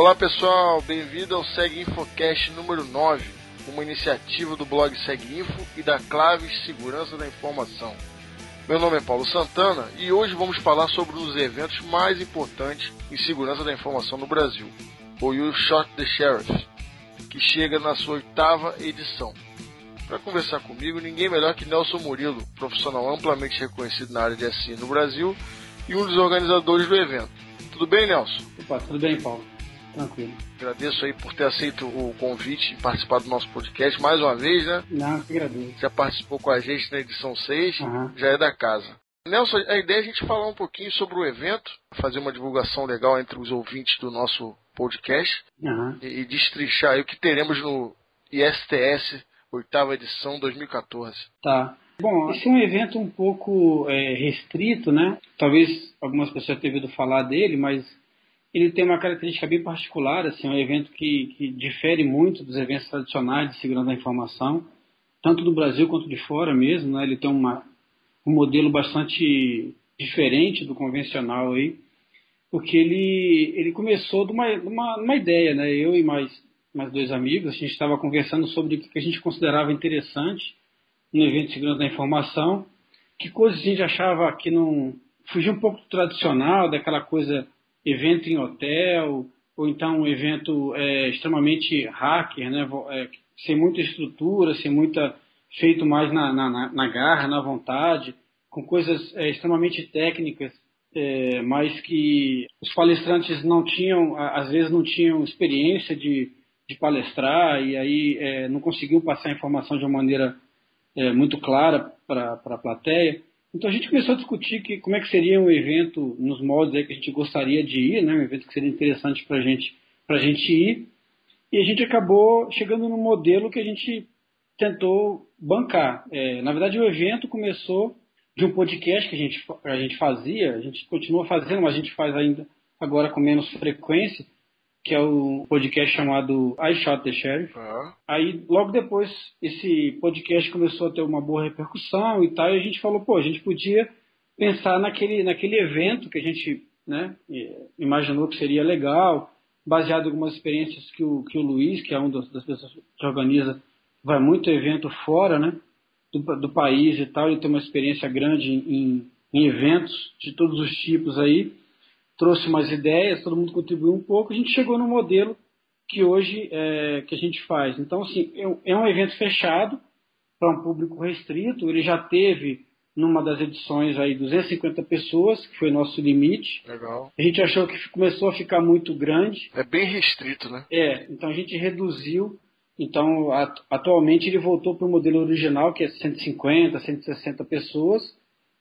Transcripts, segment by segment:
Olá pessoal, bem-vindo ao Seg Infocast número 9, uma iniciativa do blog Seg Info e da Claves Segurança da Informação. Meu nome é Paulo Santana e hoje vamos falar sobre um dos eventos mais importantes em segurança da informação no Brasil, o You Shot the Sheriff, que chega na sua oitava edição. Para conversar comigo, ninguém melhor que Nelson Murilo, profissional amplamente reconhecido na área de SI no Brasil e um dos organizadores do evento. Tudo bem, Nelson? Opa, tudo bem, Paulo. Tranquilo. Agradeço aí por ter aceito o convite e participar do nosso podcast mais uma vez, né? Não, que agradeço. Já participou com a gente na edição 6, Uhum. já é da casa. Nelson, a ideia é a gente falar um pouquinho sobre o evento, fazer uma divulgação legal entre os ouvintes do nosso podcast Aham. e, e destrinchar aí o que teremos no ISTS, oitava edição 2014. Tá. Bom, esse é um evento um pouco é, restrito, né? Talvez algumas pessoas tenham ouvido falar dele, mas ele tem uma característica bem particular, assim, é um evento que, que difere muito dos eventos tradicionais de segurança da informação, tanto do Brasil quanto de fora mesmo, né? Ele tem uma, um modelo bastante diferente do convencional aí, porque ele, ele começou de uma, de uma, uma ideia, né? Eu e mais, mais dois amigos, a gente estava conversando sobre o que a gente considerava interessante no evento de segurança da informação, que coisas a gente achava que não fugia um pouco do tradicional, daquela coisa evento em hotel, ou então um evento é, extremamente hacker, né? é, sem muita estrutura, sem muita feito mais na, na, na- garra, na vontade, com coisas é, extremamente técnicas, é, mas que os palestrantes não tinham, às vezes não tinham experiência de, de palestrar e aí é, não conseguiam passar a informação de uma maneira é, muito clara para a plateia. Então a gente começou a discutir que, como é que seria um evento nos moldes que a gente gostaria de ir, né? um evento que seria interessante para gente, a gente ir. E a gente acabou chegando num modelo que a gente tentou bancar. É, na verdade, o evento começou de um podcast que a gente, a gente fazia, a gente continua fazendo, mas a gente faz ainda agora com menos frequência, que é o podcast chamado I Shot the Sheriff. Ah, Aí, logo depois, esse podcast começou a ter uma boa repercussão e tal, e a gente falou, pô, a gente podia pensar naquele, naquele evento que a gente né, imaginou que seria legal, baseado em algumas experiências que o, que o Luiz, que é um das pessoas que organiza, vai muito evento fora, né, do, do país e tal, ele tem uma experiência grande em, em eventos de todos os tipos aí, trouxe umas ideias, todo mundo contribuiu um pouco, a gente chegou no modelo que hoje é, que a gente faz. Então, assim, é um- é evento fechado para um público restrito. Ele já teve, numa das edições, aí 250 pessoas, que foi nosso limite. legal. A gente achou que começou a ficar muito grande. É bem restrito, né? É, então a gente reduziu. Então, at- atualmente ele voltou para o modelo original, que é 150, 160 pessoas.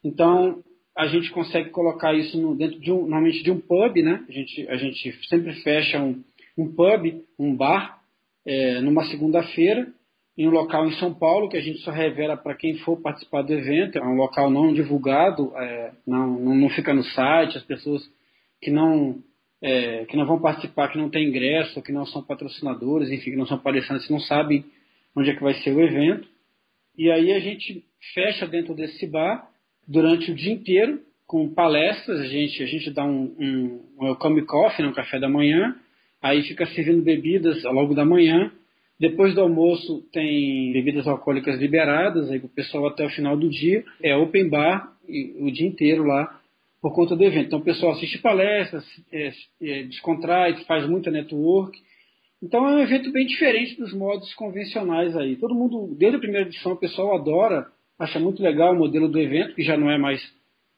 Então, a gente consegue colocar isso no- dentro de um, normalmente de um pub, né? A gente, a gente sempre fecha um, um pub, um bar, é, numa segunda-feira, em um local em São Paulo, que a gente só revela para quem for participar do evento. É um local não divulgado, é, não, não, fica no site, as pessoas que não é, que não vão participar, que não têm ingresso, que não são patrocinadores, enfim, que não são palestrantes, não sabem onde é que vai ser o evento. E aí a gente fecha dentro desse bar durante o dia inteiro com palestras, a gente, a gente dá um, um, um coffee, né, um café da manhã, aí fica servindo bebidas ao longo da manhã. Depois do almoço tem bebidas alcoólicas liberadas, aí o pessoal até o final do dia. É open bar o dia inteiro lá por conta do evento. Então o pessoal assiste palestras, é, é, descontrai, faz muita network. Então é um evento bem diferente dos modos convencionais aí. Todo mundo, desde a primeira edição, o pessoal adora, acha muito legal o modelo do evento, que já não é mais.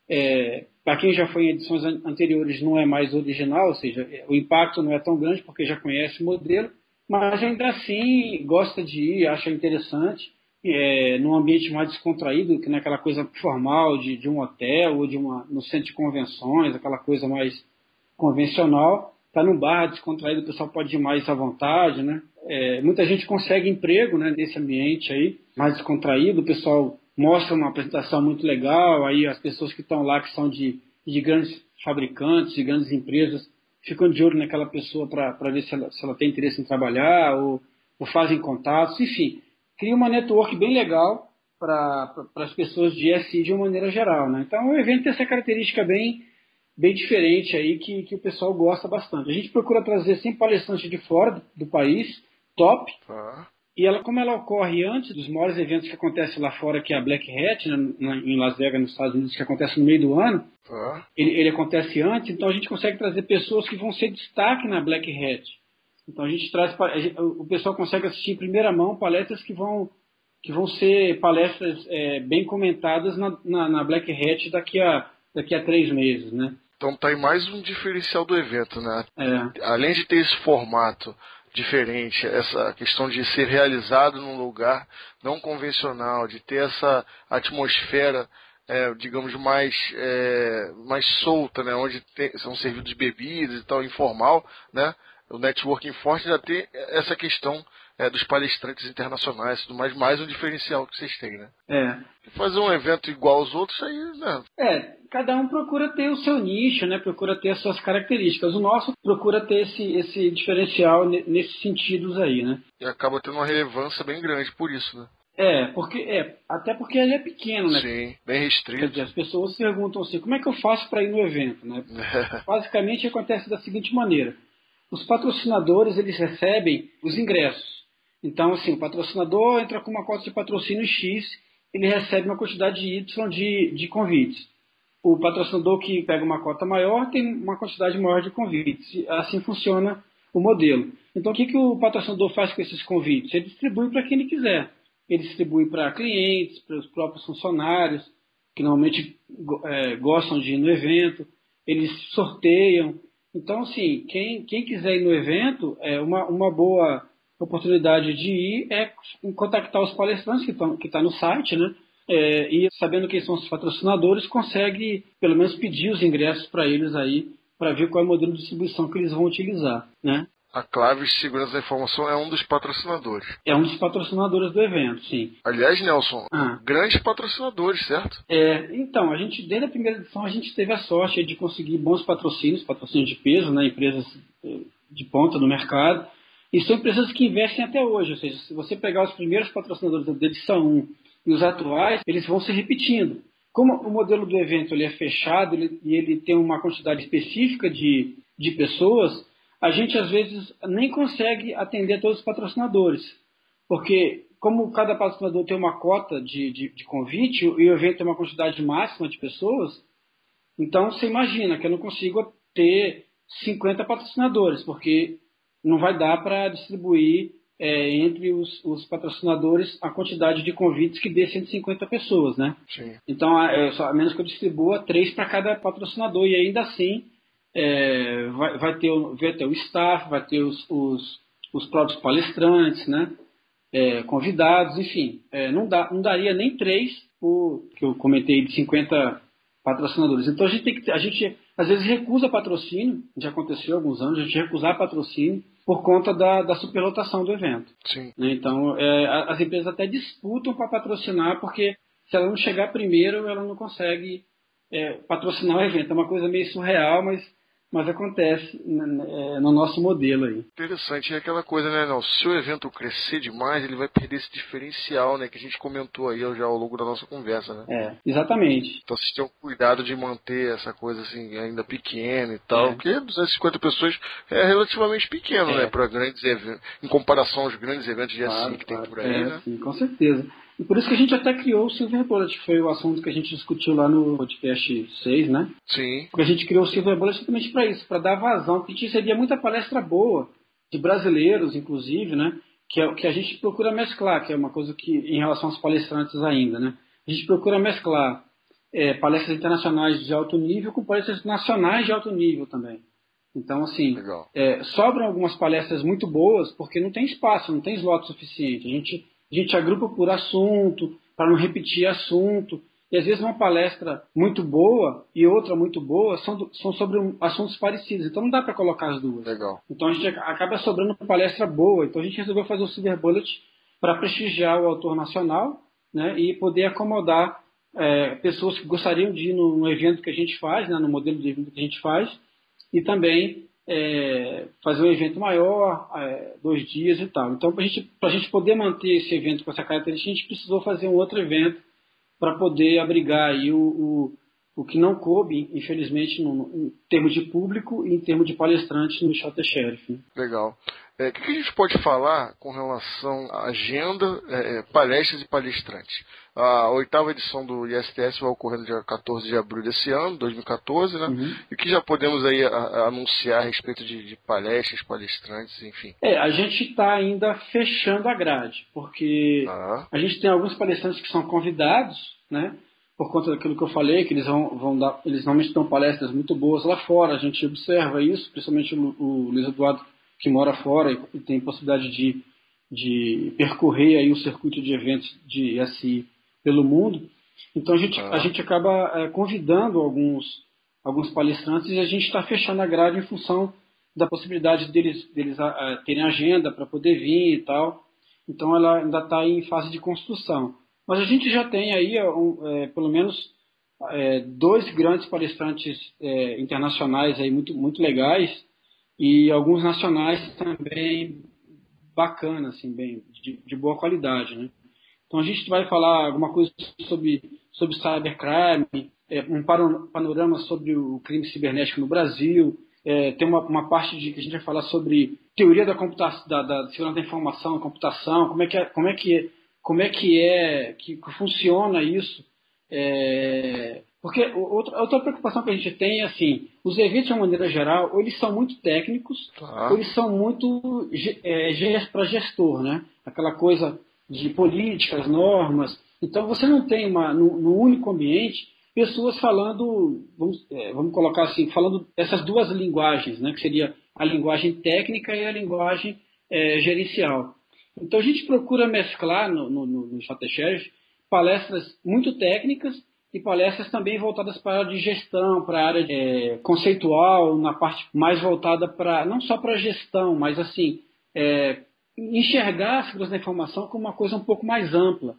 É, para quem já foi em edições an- anteriores, não é mais original, ou seja, é, o impacto não é tão grande porque já conhece o modelo, mas ainda assim gosta de ir, acha interessante, é, num ambiente mais descontraído, que naquela coisa formal de, de um hotel ou de uma, no centro de convenções, aquela coisa mais convencional. Está num bar descontraído, o pessoal pode ir mais à vontade, né? É, muita gente consegue emprego né, nesse ambiente aí, mais descontraído, o pessoal mostra uma apresentação muito legal, aí as pessoas que estão lá, que são de, de grandes fabricantes, de grandes empresas, ficam de olho naquela pessoa para ver se ela, se ela tem interesse em trabalhar, ou, ou fazem contatos, enfim, cria uma network bem legal para as pessoas de SI de uma maneira geral. Né? Então o evento tem essa característica bem, bem diferente aí que, que o pessoal gosta bastante. A gente procura trazer sempre palestrantes de fora do, do país, top. Ah. E ela, como ela ocorre antes dos maiores eventos que acontecem lá fora, que é a Black Hat, né, em Las Vegas, nos Estados Unidos, que acontece no meio do ano, ah. ele, ele, acontece antes, então a gente consegue trazer pessoas que vão ser destaque na Black Hat. Então a gente traz, o pessoal consegue assistir em primeira mão palestras que vão, que vão ser palestras é, bem comentadas na, na, na Black Hat daqui a, daqui a três meses, né? Então tá aí mais um diferencial do evento, né? É. Além de ter esse formato diferente, essa questão de ser realizado num lugar não convencional, de ter essa atmosfera, é, digamos, mais, é, mais solta, né? Onde tem, são servidos bebidas e tal, informal, né? O networking forte já tem essa questão é, dos palestrantes internacionais, tudo mais, mais um diferencial que vocês têm, né? É. Fazer um evento igual aos outros aí, né? É, cada um procura ter o seu nicho, né? Procura ter as suas características. O nosso procura ter esse, esse diferencial nesses sentidos aí, né? E acaba tendo uma relevância bem grande por isso, né? É, porque é, até porque ele é pequeno, né? Sim, bem restrito. Dizer, as pessoas perguntam assim, como é que eu faço para ir no evento, né? Basicamente acontece da seguinte maneira: os patrocinadores eles recebem os ingressos. Então, assim, o patrocinador entra com uma cota de patrocínio X, ele recebe uma quantidade Y de, de convites. O patrocinador que pega uma cota maior tem uma quantidade maior de convites. Assim funciona o modelo. Então, o que, que o patrocinador faz com esses convites? Ele distribui para quem ele quiser. Ele distribui para clientes, para os próprios funcionários, que normalmente é, gostam de ir no evento. Eles sorteiam. Então, assim, quem, quem quiser ir no evento, é uma, uma boa oportunidade de ir é contactar os palestrantes que estão que está no site, né? É, e sabendo quem são os patrocinadores, consegue pelo menos pedir os ingressos para eles aí, para ver qual é o modelo de distribuição que eles vão utilizar, né? A Clave de Segurança da Informação é um dos patrocinadores. É um dos patrocinadores do evento, sim. Aliás, Nelson, ah. grandes patrocinadores, certo? É, então, a gente, desde a primeira edição, a gente teve a sorte de conseguir bons patrocínios, patrocínios de peso, né, empresas eh, de ponta no mercado. E são empresas que investem até hoje, ou seja, se você pegar os primeiros patrocinadores da edição 1 e os atuais, eles vão se repetindo. Como o modelo do evento ele é fechado ele, e ele tem uma quantidade específica de, de pessoas, a gente às vezes nem consegue atender todos os patrocinadores. Porque como cada patrocinador tem uma cota de, de, de convite e o evento tem uma quantidade máxima de pessoas, então você imagina que eu não consigo ter 50 patrocinadores, porque não vai dar para distribuir é, entre os, os, patrocinadores a quantidade de convites que dê 150 pessoas, né? Sim. Então, a, a menos que eu distribua três para cada patrocinador e ainda assim é, vai, vai, ter, vai ter o staff, vai ter os, os, os próprios palestrantes, né? É, convidados, enfim, é, não, dá, não daria nem três, por, que eu comentei de 50 patrocinadores. Então a gente tem que a gente às vezes recusa patrocínio, já aconteceu há alguns anos, a gente recusar patrocínio por conta da, da superlotação do evento. Sim. Né, então é, as empresas até disputam para patrocinar, porque se ela não chegar primeiro, ela não consegue é, patrocinar o evento. É uma coisa meio surreal, mas mas acontece é, no nosso modelo aí. Interessante, é aquela coisa, né, não? Se o evento crescer demais, ele vai perder esse diferencial, né, que a gente comentou aí já ao longo da nossa conversa, né? É, exatamente. Então vocês tenham cuidado de manter essa coisa assim ainda pequena e tal, é. porque 250 pessoas é relativamente pequeno, é. né, para grandes eventos, em comparação aos grandes eventos de claro, assim que claro. tem por aí, é, né? Sim, com certeza. E por isso que a gente até criou o Silver Bullet, que foi o assunto que a gente discutiu lá no podcast 6, né? Sim. Porque a gente criou o Silver Bullet justamente para isso, para dar vazão, porque a gente recebia muita palestra boa, de brasileiros, inclusive, né? Que, é, que a gente procura mesclar, que é uma coisa que, em relação aos palestrantes ainda, né? A gente procura mesclar é, palestras internacionais de alto nível com palestras nacionais de alto nível também. Então, assim, é, sobram algumas palestras muito boas porque não tem espaço, não tem slot suficiente. A gente a gente agrupa por assunto, para não repetir assunto. E às vezes uma palestra muito boa e outra muito boa são, são sobre um, assuntos parecidos. Então não dá para colocar as duas. Legal. Então a gente acaba sobrando uma palestra boa. Então a gente resolveu fazer o Silver Bullet para prestigiar o autor nacional né, e poder acomodar é, pessoas que gostariam de ir no, no, evento que a gente faz, né, no modelo de evento que a gente faz, e também é, fazer um evento maior, é, dois dias e tal. Então, para gente, a gente poder manter esse evento com essa característica, a gente precisou fazer um outro evento para poder abrigar aí o, o, o que não coube, infelizmente, no, em termos de público e em termos de palestrantes no Shot Sheriff. Né? Legal. É, o que a gente pode falar com relação à agenda, é, é, palestras e palestrantes? A oitava edição do ISTS vai ocorrer no dia 14 de abril desse ano, 2014, né? Uhum. E o que já podemos aí a, a anunciar a respeito de, de, palestras, palestrantes, enfim? É, a gente está ainda fechando a grade, porque ah. a gente tem alguns palestrantes que são convidados, né? Por conta daquilo que eu falei, que eles vão, vão dar, eles normalmente dão palestras muito boas lá fora, a gente observa isso, principalmente o, o Luiz Eduardo que mora fora e tem possibilidade de, de percorrer aí o circuito de eventos de SI pelo mundo. Então a gente, ah. a gente acaba é, convidando alguns, alguns palestrantes e a gente está fechando a grade em função da possibilidade deles, deles a, a, terem agenda para poder vir e tal. Então ela ainda está em fase de construção. Mas a gente já tem aí um, é, pelo menos é, dois grandes palestrantes é, internacionais aí muito, muito legais e alguns nacionais também bacanas, assim, bem, de, de, boa qualidade, né? Então a gente vai falar alguma coisa sobre, sobre cybercrime, é, um panorama sobre o crime cibernético no Brasil, é, tem uma, uma, parte de que a gente vai falar sobre teoria da computação, da, da segurança da informação, computação, como é que é, como é que é, como é que é que, funciona isso, é, porque outra, outra preocupação que a gente tem é assim, os eventos de uma maneira geral, ou eles são muito técnicos, ou eles são muito é, para gestor, né? Aquela coisa de políticas, normas. Então você não tem uma, no, no único ambiente pessoas falando, vamos, é, vamos colocar assim, falando essas duas linguagens, né? Que seria a linguagem técnica e a linguagem é, gerencial. Então a gente procura mesclar no, no, no, palestras muito técnicas e palestras também voltadas para a área de gestão, para a área é, conceitual, na parte mais voltada para, não só para a gestão, mas assim, é, enxergar a segurança da informação como uma coisa um pouco mais ampla.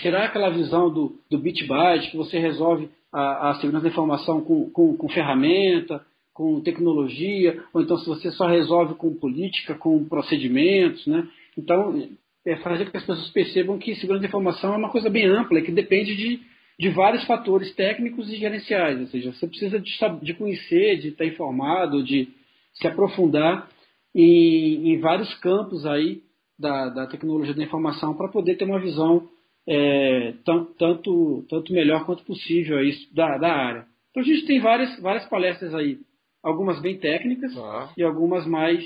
Tirar aquela visão do, do bit byte, que você resolve a, a segurança da informação com, com, com ferramenta, com tecnologia, ou então se você só resolve com política, com procedimentos, né? Então, é fazer com que as pessoas percebam que segurança da informação é uma coisa bem ampla, que depende de de vários fatores técnicos e gerenciais, ou seja, você precisa de, de conhecer, de estar informado, de se aprofundar em, em vários campos aí da, da, tecnologia da informação para poder ter uma visão é, tanto, tanto melhor quanto possível aí da, da área. Então a gente tem várias, várias palestras aí, algumas bem técnicas ah. e algumas mais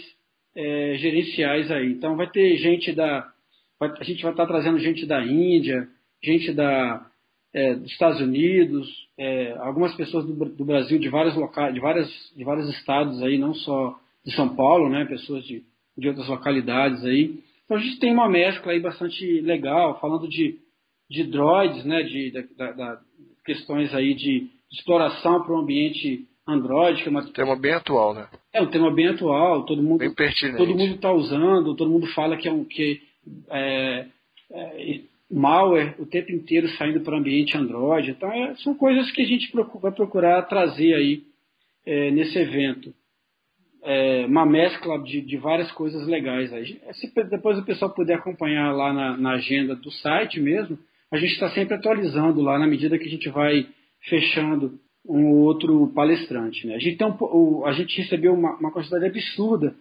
é, gerenciais aí. Então vai ter gente da. Vai, a gente vai estar trazendo gente da Índia, gente da, é, dos Estados Unidos, é, algumas pessoas do, do, Brasil, de vários locais, de várias, de vários estados aí, não só de São Paulo, né, pessoas de, de outras localidades aí. Então a gente tem uma mescla aí bastante legal, falando de, de droids, né, de, da, questões aí de exploração para o ambiente Android, que é uma... um tema bem atual, né? É um tema bem atual, todo mundo bem pertinente. todo mundo está usando, todo mundo fala que é um que é, é, malware o tempo inteiro saindo para o ambiente Android. Então, é, são coisas que a gente vai procurar trazer aí é, nesse evento. É, uma mescla de, de, várias coisas legais. Aí. Se depois o pessoal puder acompanhar lá na, na agenda do site mesmo, a gente está sempre atualizando lá na medida que a gente vai fechando um outro palestrante. Né? A, gente um, a gente recebeu uma, uma quantidade absurda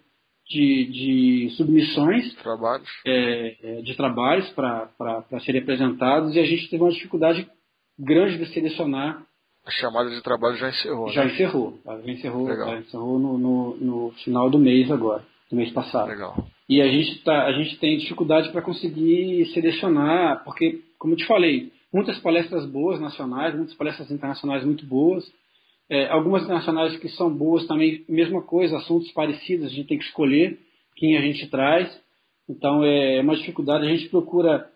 de, de submissões trabalhos. É, é de trabalhos para serem apresentados e a gente teve uma dificuldade grande de selecionar. A chamada de trabalho já encerrou. Já né? encerrou. Já encerrou, já encerrou no, no, no, final do mês agora, do mês passado. Legal. E a gente, tá, a gente tem dificuldade para conseguir selecionar, porque, como eu te falei, muitas palestras boas nacionais, muitas palestras internacionais muito boas, é, algumas internacionais que são boas também, mesma coisa, assuntos parecidos, a gente tem que escolher quem a gente traz. Então é uma dificuldade, a gente procura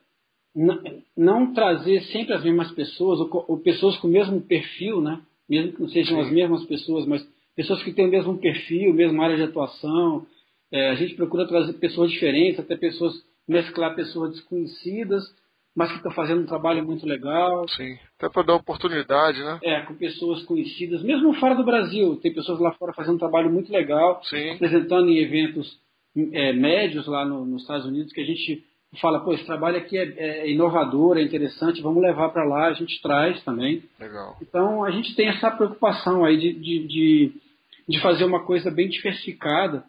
não trazer sempre as mesmas pessoas, ou, ou, pessoas com o mesmo perfil, né? mesmo que não sejam as mesmas pessoas, mas pessoas que têm o mesmo perfil, mesma área de atuação. É, a gente procura trazer pessoas diferentes, até pessoas, mesclar pessoas desconhecidas mas que estão fazendo um trabalho muito legal. Sim, até para dar oportunidade, né? É, com pessoas conhecidas, mesmo fora do Brasil. Tem pessoas lá fora fazendo um trabalho muito legal, Sim. apresentando em eventos é, médios lá no, nos Estados Unidos, que a gente fala, pô, esse trabalho aqui é, é inovador, é interessante, vamos levar para lá, a gente traz também. Legal. Então a gente tem essa preocupação aí de, de, de, de fazer uma coisa bem diversificada,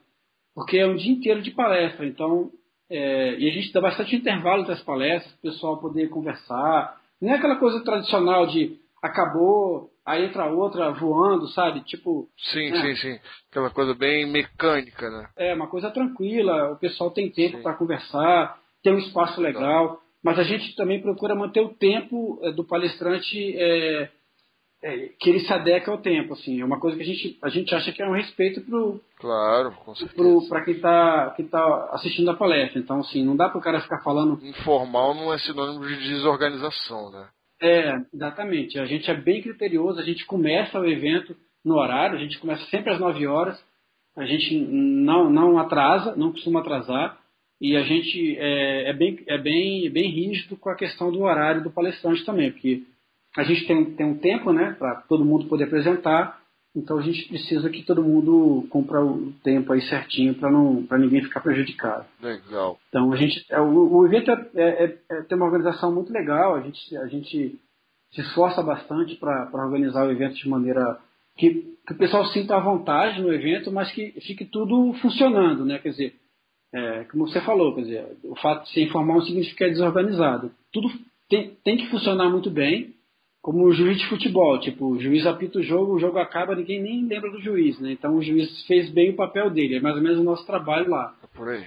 porque é um dia inteiro de palestra, então é, e a gente dá bastante intervalo entre as palestras, para o pessoal poder conversar. Não é aquela coisa tradicional de acabou, aí entra outra voando, sabe? Tipo. Sim, é. sim, sim. Aquela coisa bem mecânica, né? É, uma coisa tranquila, o pessoal tem tempo para conversar, tem um espaço legal, mas a gente também procura manter o tempo é, do palestrante é, é, que ele se adeque ao tempo, assim. É uma coisa que a gente, a gente acha que é um respeito pro claro, para quem está que tá assistindo a palestra. Então, assim, não dá para o cara ficar falando informal não é sinônimo de desorganização, né? É, exatamente. A gente é bem criterioso, a gente começa o evento no horário, a gente começa sempre às 9 horas. A gente não não atrasa, não costuma atrasar. E a gente é, é, bem, é bem, bem rígido com a questão do horário do palestrante também, porque a gente tem, tem um tempo né, para todo mundo poder apresentar, então a gente precisa que todo mundo compra o tempo aí certinho para ninguém ficar prejudicado. Legal. Então a gente. É, o, o evento é, é, é, é, tem uma organização muito legal, a gente, a gente se esforça bastante para organizar o evento de maneira que, que, o pessoal sinta a vontade no evento, mas que fique tudo funcionando, né? Quer dizer, é, como você falou, quer dizer, o fato de ser informal não significa que é desorganizado. Tudo tem, tem que funcionar muito bem, como o juiz de futebol. Tipo, o juiz apita o jogo, o jogo acaba, ninguém nem lembra do juiz, né? Então o juiz fez bem o papel dele. É mais ou menos o nosso trabalho lá.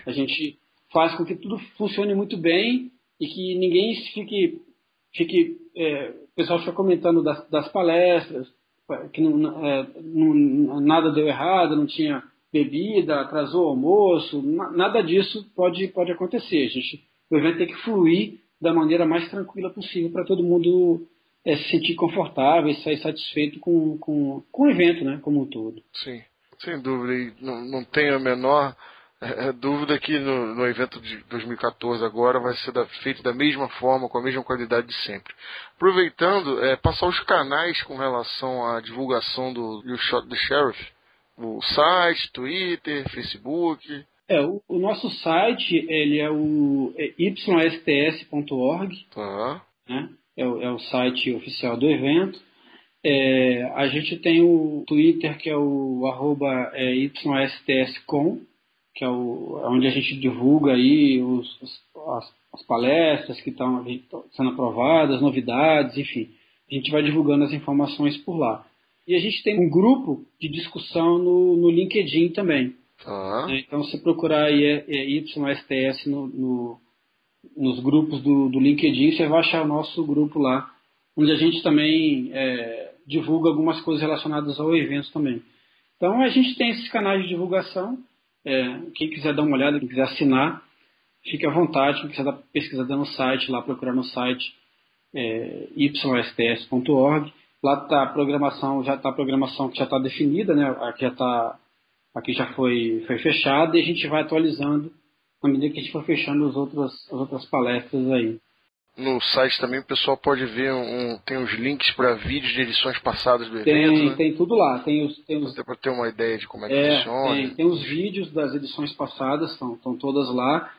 É a gente faz com que tudo funcione muito bem e que ninguém fique. fique é, o pessoal fica comentando das, das palestras, que não, é, não, nada deu errado, não tinha bebida, atrasou o almoço, nada disso pode, pode acontecer. A gente, o evento tem que fluir da maneira mais tranquila possível para todo mundo é, se sentir confortável e sair satisfeito com, com, com o evento, né, como um todo. Sim, sem dúvida. E não, não tenho a menor é, é dúvida que no, no, evento de 2014 agora vai ser da, feito da mesma forma, com a mesma qualidade de sempre. Aproveitando, é, passar os canais com relação à divulgação do You Shot the Sheriff o site, Twitter, Facebook? É, o, o nosso site ele é o é ysts.org, tá. né? É, o, é o site oficial do evento. É, a gente tem o Twitter que é o arroba é, ystscom, que é o, onde a gente divulga aí os, as, as palestras que estão sendo aprovadas, novidades, enfim. A gente vai divulgando as informações por lá. E a gente tem um grupo de discussão no, no LinkedIn também. Ah. Então, se procurar aí é, é YSTS no, no, nos grupos do, do LinkedIn, você vai achar o nosso grupo lá, onde a gente também é, divulga algumas coisas relacionadas ao evento também. Então, a gente tem esses canais de divulgação. É, quem quiser dar uma olhada, quem quiser assinar, fique à vontade. Quem quiser dar pesquisada no site, lá procurar no site é, ysts.org. Lá está a programação, já está a programação que já está definida, né? Aqui já está, aqui já foi, foi fechada e a gente vai atualizando à medida que a gente for fechando os outros, as outras palestras aí. No site também o pessoal pode ver um, tem os links para vídeos de edições passadas do tem, evento. Né? Tem tudo lá. Tem os, tem os, Até para ter uma ideia de como é que é, funciona. Tem, tem os vídeos das edições passadas, estão, todas lá.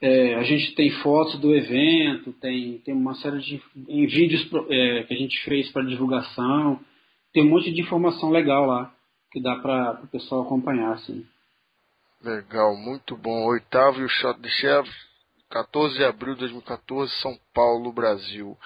É, a gente tem fotos do evento, tem, tem uma série de vídeos é, que a gente fez para divulgação, tem um monte de informação legal lá que dá para o pessoal acompanhar. Assim. Legal, muito bom. Oitavo e o Shot de Chef, 14 de abril de 2014, São Paulo, Brasil.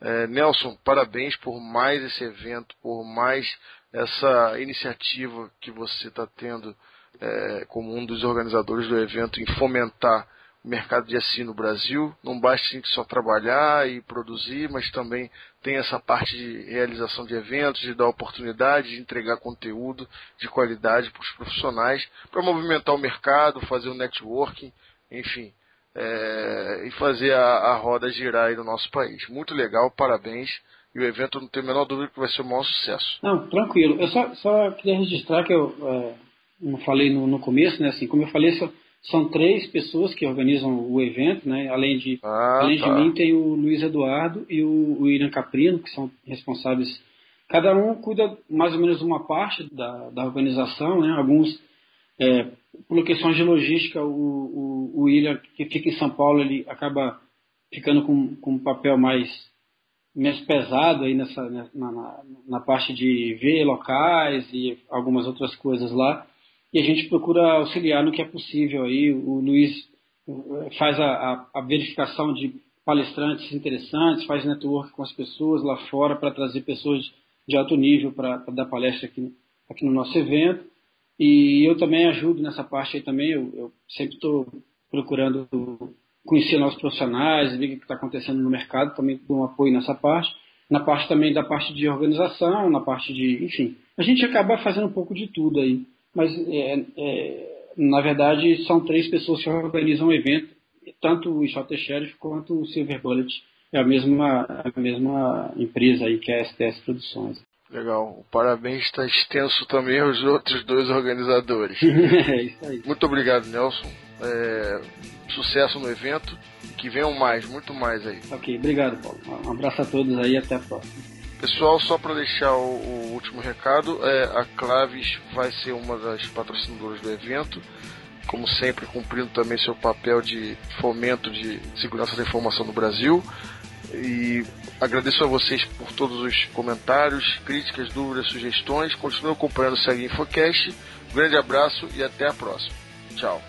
É, Nelson, parabéns por mais esse evento, por mais essa iniciativa que você está tendo é, como um dos organizadores do evento em fomentar mercado de assim no Brasil. Não basta a gente só trabalhar e produzir, mas também tem essa parte de realização de eventos, de dar oportunidade, de entregar conteúdo de qualidade para os profissionais, para movimentar o mercado, fazer o networking, enfim, é, e fazer a, a, roda girar aí no nosso país. Muito legal, parabéns. E o evento, não tenho a menor dúvida que vai ser um maior sucesso. Não, tranquilo. Eu só, só queria registrar que eu é, não falei no, no começo, né? Assim, como eu falei, são três pessoas que organizam o evento, né? Além de, ah, além tá. de mim tem o Luiz Eduardo e o, o Irã Caprino, que são responsáveis. Cada um cuida mais ou menos uma parte da, da organização, né? Alguns é, por questões de logística, o, o, o William, que fica em São Paulo, ele acaba ficando com, com um papel mais, menos pesado aí nessa, na, na, na parte de ver locais e algumas outras coisas lá. E a gente procura auxiliar no que é possível aí. O Luiz eh, faz a, a, a verificação de palestrantes interessantes, faz network com as pessoas lá fora para trazer pessoas de alto nível para dar palestra aqui, aqui no nosso evento. E eu também ajudo nessa parte aí também, eu, eu sempre estou procurando conhecer novos profissionais, ver o que está acontecendo no mercado, também dou um apoio nessa parte. Na parte também da parte de organização, na parte de, enfim, a gente acaba fazendo um pouco de tudo aí. Mas, é, é, na verdade, são três pessoas que organizam o evento tanto o Shot Sheriff quanto o Silver Bullet é a mesma, a mesma empresa aí que é a STS Produções. Legal. O parabéns está extenso também aos outros dois organizadores. é isso aí. Muito obrigado, Nelson. É, sucesso no evento. Que venham mais, muito mais aí. Ok, obrigado, Paulo. Um abraço a todos aí e até a próxima. Pessoal, só para deixar o, o, último recado, é, a Claves vai ser uma das patrocinadoras do evento como sempre, cumprindo também seu papel de fomento de segurança da informação no Brasil. E agradeço a vocês por todos os comentários, críticas, dúvidas, sugestões. Continue acompanhando o Segue Infocast. Um grande abraço e até a próxima. Tchau.